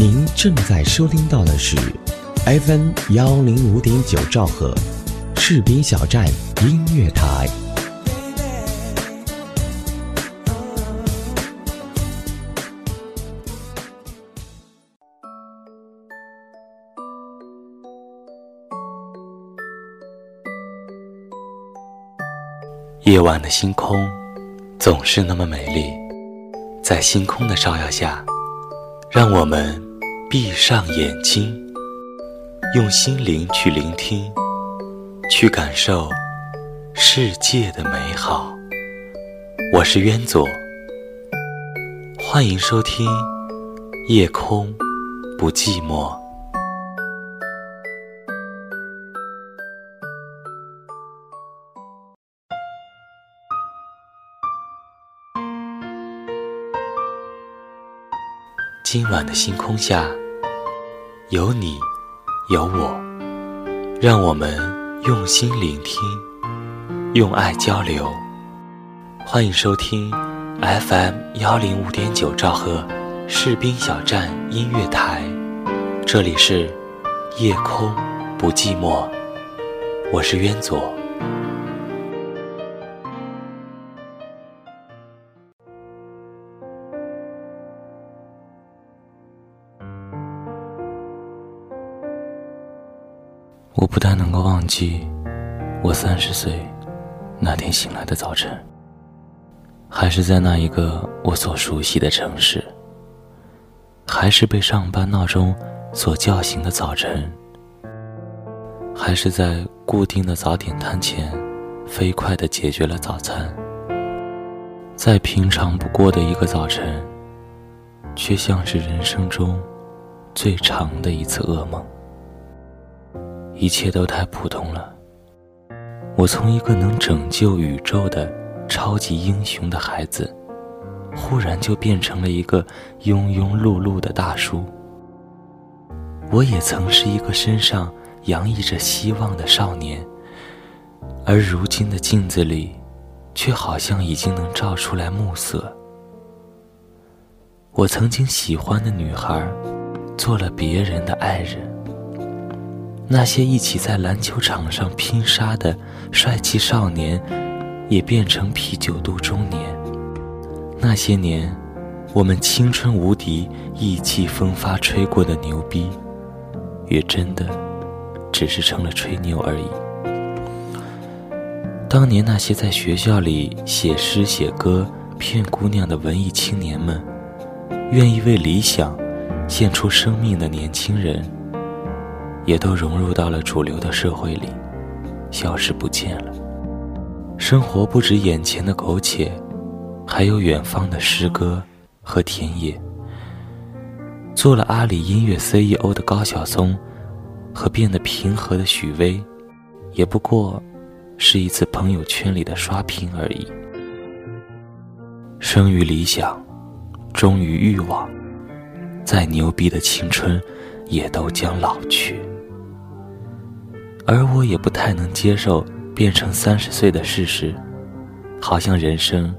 您正在收听到的是 FM 幺零五点九兆赫，士兵小站音乐台。夜晚的星空总是那么美丽，在星空的照耀下，让我们闭上眼睛，用心灵去聆听，去感受世界的美好。我是渊左，欢迎收听《夜空不寂寞》。今晚的星空下，有你，有我，让我们用心聆听，用爱交流。欢迎收听 FM 幺零五点九兆赫士兵小站音乐台，这里是夜空不寂寞，我是渊左。我不但能够忘记我三十岁那天醒来的早晨，还是在那一个我所熟悉的城市，还是被上班闹钟所叫醒的早晨，还是在固定的早点摊前飞快地解决了早餐，再平常不过的一个早晨，却像是人生中最长的一次噩梦。一切都太普通了。我从一个能拯救宇宙的超级英雄的孩子，忽然就变成了一个庸庸碌碌的大叔。我也曾是一个身上洋溢着希望的少年，而如今的镜子里，却好像已经能照出来暮色。我曾经喜欢的女孩，做了别人的爱人。那些一起在篮球场上拼杀的帅气少年，也变成啤酒肚中年。那些年，我们青春无敌、意气风发吹过的牛逼，也真的只是成了吹牛而已。当年那些在学校里写诗写歌骗姑娘的文艺青年们，愿意为理想献出生命的年轻人。也都融入到了主流的社会里，消失不见了。生活不止眼前的苟且，还有远方的诗歌和田野。做了阿里音乐 CEO 的高晓松，和变得平和的许巍，也不过是一次朋友圈里的刷屏而已。生于理想，忠于欲望，再牛逼的青春，也都将老去。而我也不太能接受变成三十岁的事实，好像人生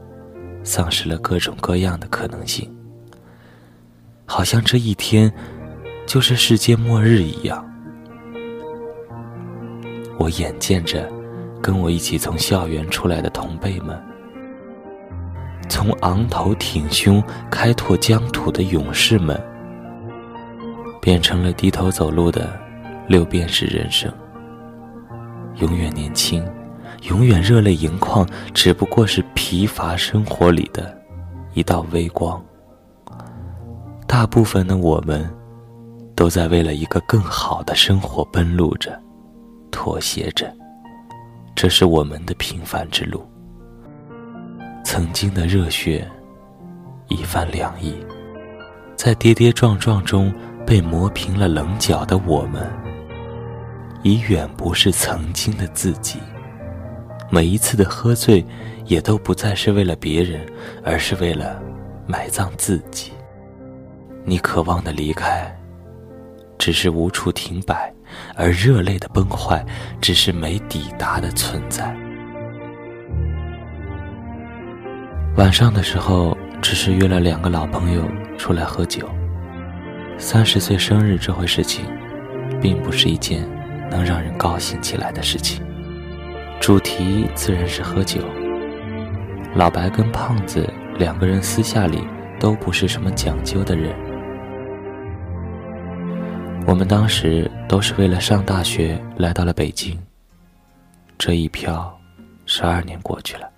丧失了各种各样的可能性，好像这一天就是世界末日一样。我眼见着跟我一起从校园出来的同辈们，从昂头挺胸开拓疆土的勇士们，变成了低头走路的六便士人生。永远年轻，永远热泪盈眶，只不过是疲乏生活里的一道微光。大部分的我们，都在为了一个更好的生活奔路着，妥协着。这是我们的平凡之路。曾经的热血，一番凉意，在跌跌撞撞中被磨平了棱角的我们。已远不是曾经的自己。每一次的喝醉，也都不再是为了别人，而是为了埋葬自己。你渴望的离开，只是无处停摆；而热泪的崩坏，只是没抵达的存在。晚上的时候，只是约了两个老朋友出来喝酒，三十岁生日这回事情，并不是一件能让人高兴起来的事情。主题自然是喝酒。老白跟胖子两个人私下里都不是什么讲究的人。我们当时都是为了上大学来到了北京。这一漂，十二年过去了。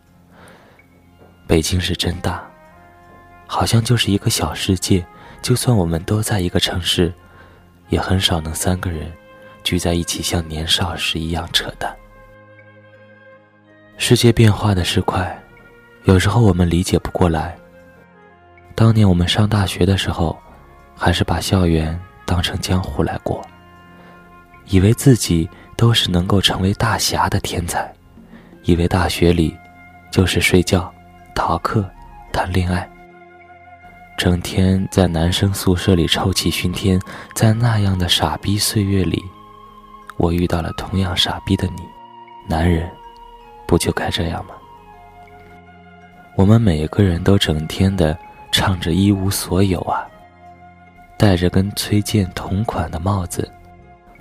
北京是真大，好像就是一个小世界。就算我们都在一个城市，也很少能三个人聚在一起像年少时一样扯淡。世界变化的是快，有时候我们理解不过来。当年我们上大学的时候，还是把校园当成江湖来过，以为自己都是能够成为大侠的天才，以为大学里就是睡觉、逃课、谈恋爱。整天在男生宿舍里臭气熏天，在那样的傻逼岁月里，我遇到了同样傻逼的你。男人，不就该这样吗？我们每个人都整天的唱着一无所有啊，戴着跟崔健同款的帽子，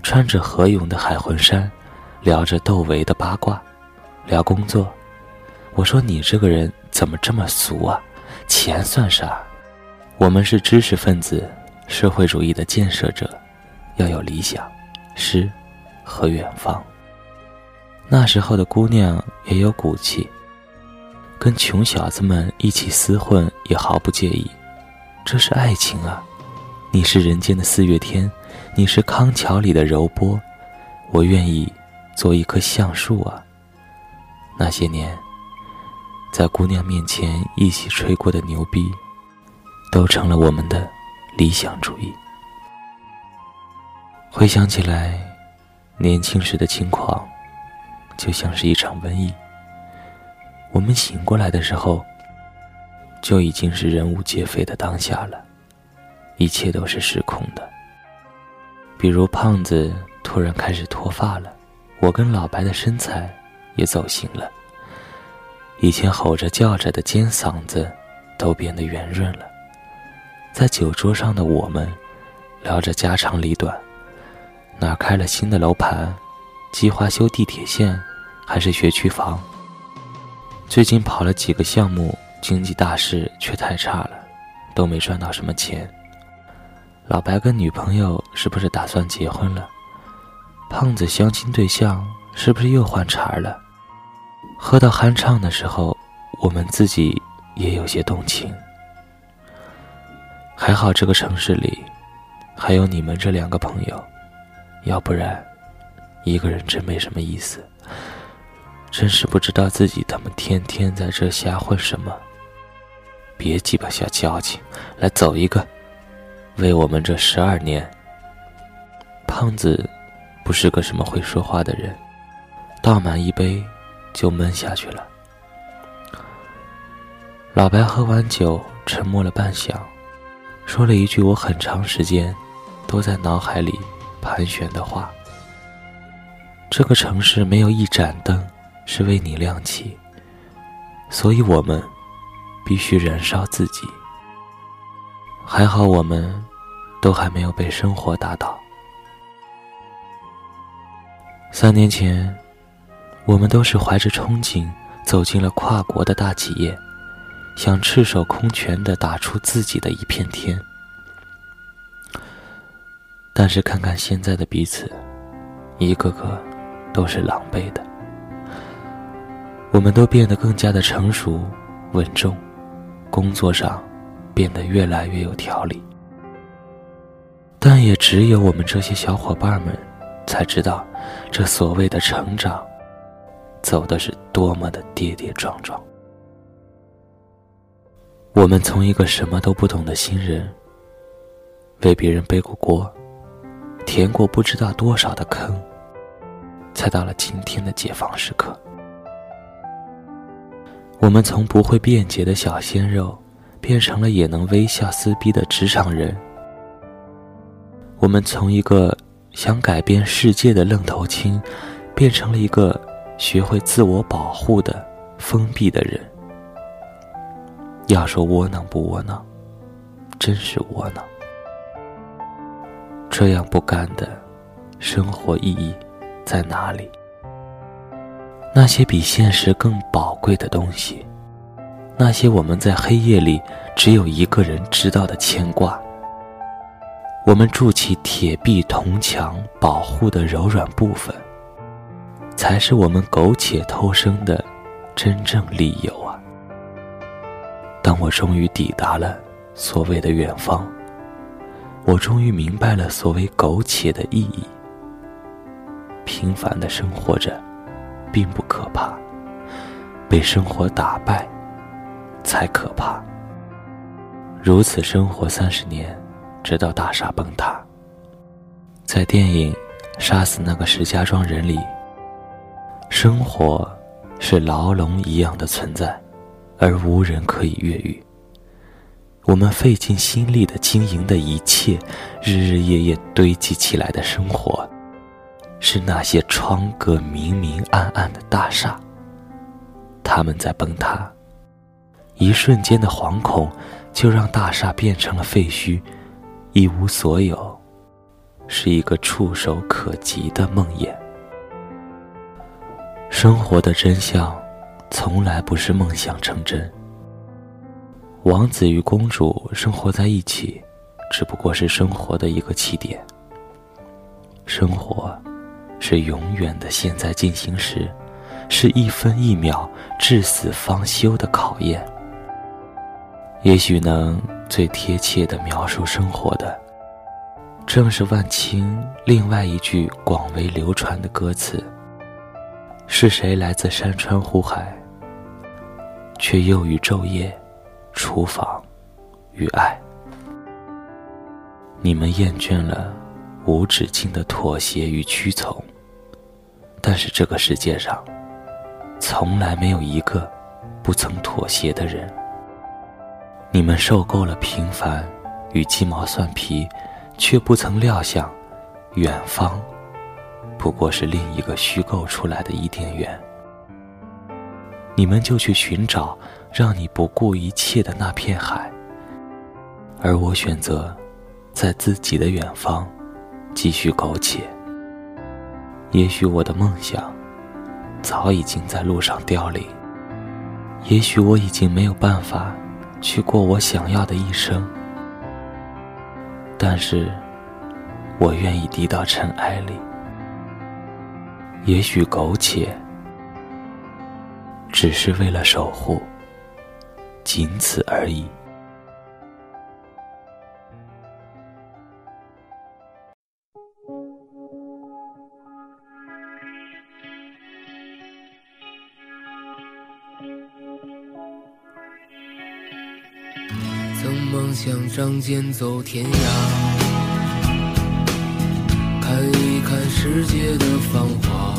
穿着何勇的海魂衫，聊着窦唯的八卦，聊工作。我说你这个人怎么这么俗啊？钱算啥？我们是知识分子，社会主义的建设者，要有理想、诗和远方。那时候的姑娘也有骨气，跟穷小子们一起厮混也毫不介意。这是爱情啊！你是人间的四月天，你是康桥里的柔波，我愿意做一棵橡树啊！那些年，在姑娘面前一起吹过的牛逼。都成了我们的理想主义。回想起来，年轻时的轻狂，就像是一场瘟疫。我们醒过来的时候，就已经是人物皆非的当下了，一切都是失控的。比如胖子突然开始脱发了，我跟老白的身材也走形了，以前吼着叫着的尖嗓子，都变得圆润了。在酒桌上的我们，聊着家长里短，哪儿开了新的楼盘，计划修地铁线，还是学区房？最近跑了几个项目，经济大势却太差了，都没赚到什么钱。老白跟女朋友是不是打算结婚了？胖子相亲对象是不是又换茬了？喝到酣畅的时候，我们自己也有些动情。还好这个城市里，还有你们这两个朋友，要不然，一个人真没什么意思。真是不知道自己他妈天天在这瞎混什么。别鸡巴瞎矫情，来走一个，为我们这十二年。胖子不是个什么会说话的人，倒满一杯就闷下去了。老白喝完酒，沉默了半晌。说了一句我很长时间都在脑海里盘旋的话：“这个城市没有一盏灯是为你亮起，所以我们必须燃烧自己。还好我们都还没有被生活打倒。三年前，我们都是怀着憧憬走进了跨国的大企业。”想赤手空拳的打出自己的一片天，但是看看现在的彼此，一个个都是狼狈的。我们都变得更加的成熟稳重，工作上变得越来越有条理。但也只有我们这些小伙伴们，才知道这所谓的成长，走的是多么的跌跌撞撞。我们从一个什么都不懂的新人，为别人背过锅，填过不知道多少的坑，才到了今天的解放时刻。我们从不会辩解的小鲜肉，变成了也能微笑撕逼的职场人。我们从一个想改变世界的愣头青，变成了一个学会自我保护的封闭的人。要说窝囊不窝囊，真是窝囊。这样不甘的生活意义在哪里？那些比现实更宝贵的东西，那些我们在黑夜里只有一个人知道的牵挂，我们筑起铁壁铜墙保护的柔软部分，才是我们苟且偷生的真正理由啊！当我终于抵达了所谓的远方。我终于明白了所谓苟且的意义。平凡的生活着，并不可怕，被生活打败，才可怕。如此生活三十年，直到大厦崩塌。在电影《杀死那个石家庄人》里，生活是牢笼一样的存在，而无人可以越狱。我们费尽心力的经营的一切，日日夜夜堆积起来的生活，是那些窗格明明暗暗的大厦。他们在崩塌，一瞬间的惶恐，就让大厦变成了废墟，一无所有，是一个触手可及的梦魇。生活的真相，从来不是梦想成真。王子与公主生活在一起，只不过是生活的一个起点。生活，是永远的现在进行时，是一分一秒至死方休的考验。也许能最贴切的描述生活的，正是万青另外一句广为流传的歌词：“是谁来自山川湖海，却又于昼夜。”厨房，与爱。你们厌倦了无止境的妥协与屈从，但是这个世界上，从来没有一个不曾妥协的人。你们受够了平凡与鸡毛蒜皮，却不曾料想，远方，不过是另一个虚构出来的伊甸园。你们就去寻找。让你不顾一切的那片海，而我选择在自己的远方继续苟且。也许我的梦想早已经在路上凋零，也许我已经没有办法去过我想要的一生，但是我愿意低到尘埃里。也许苟且只是为了守护。仅此而已。曾梦想仗剑走天涯，看一看世界的繁华。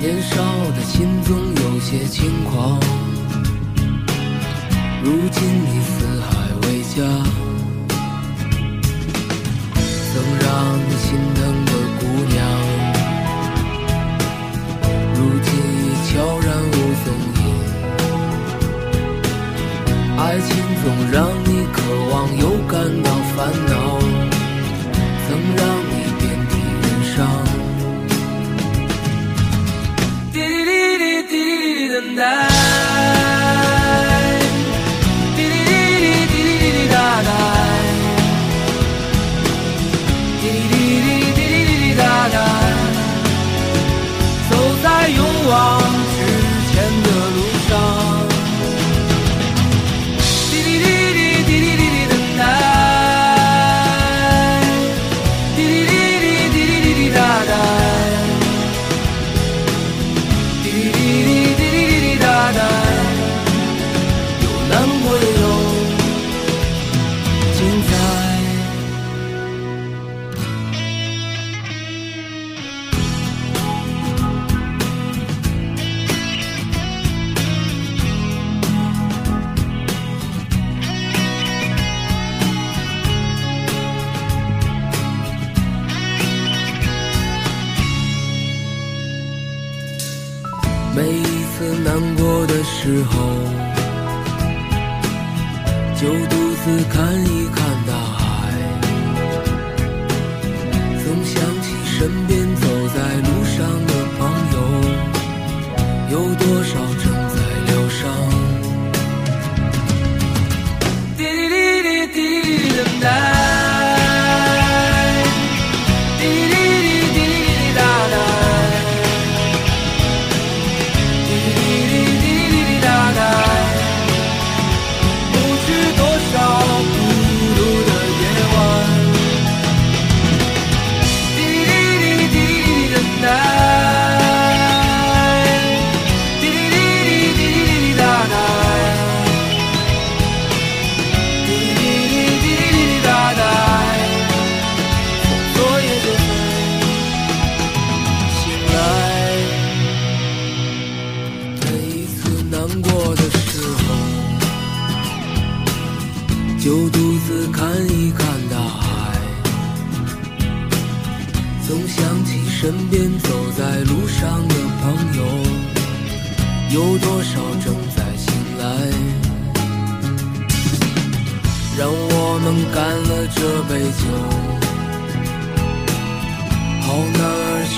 年少的心总有些轻狂。如今你四海为家，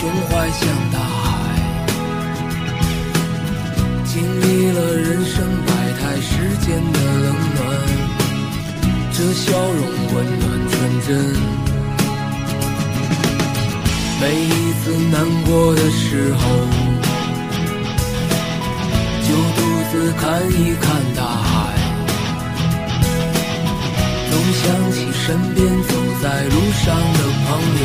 胸怀像大海，经历了人生百态世间的冷暖，这笑容温暖纯真。每一次难过的时候，就独自看一看大海，总想起身边走在路上的朋友，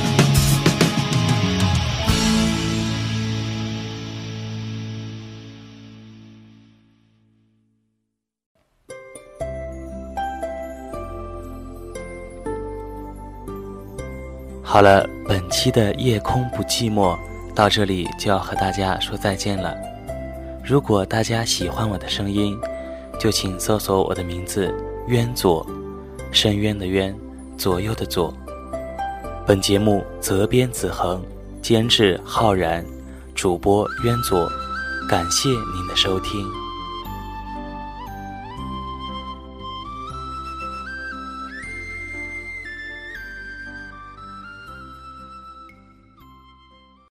好了，本期的夜空不寂寞到这里就要和大家说再见了。如果大家喜欢我的声音，就请搜索我的名字“渊左”，深渊的渊，左右的左。本节目责编子恒，监制浩然，主播渊左。感谢您的收听。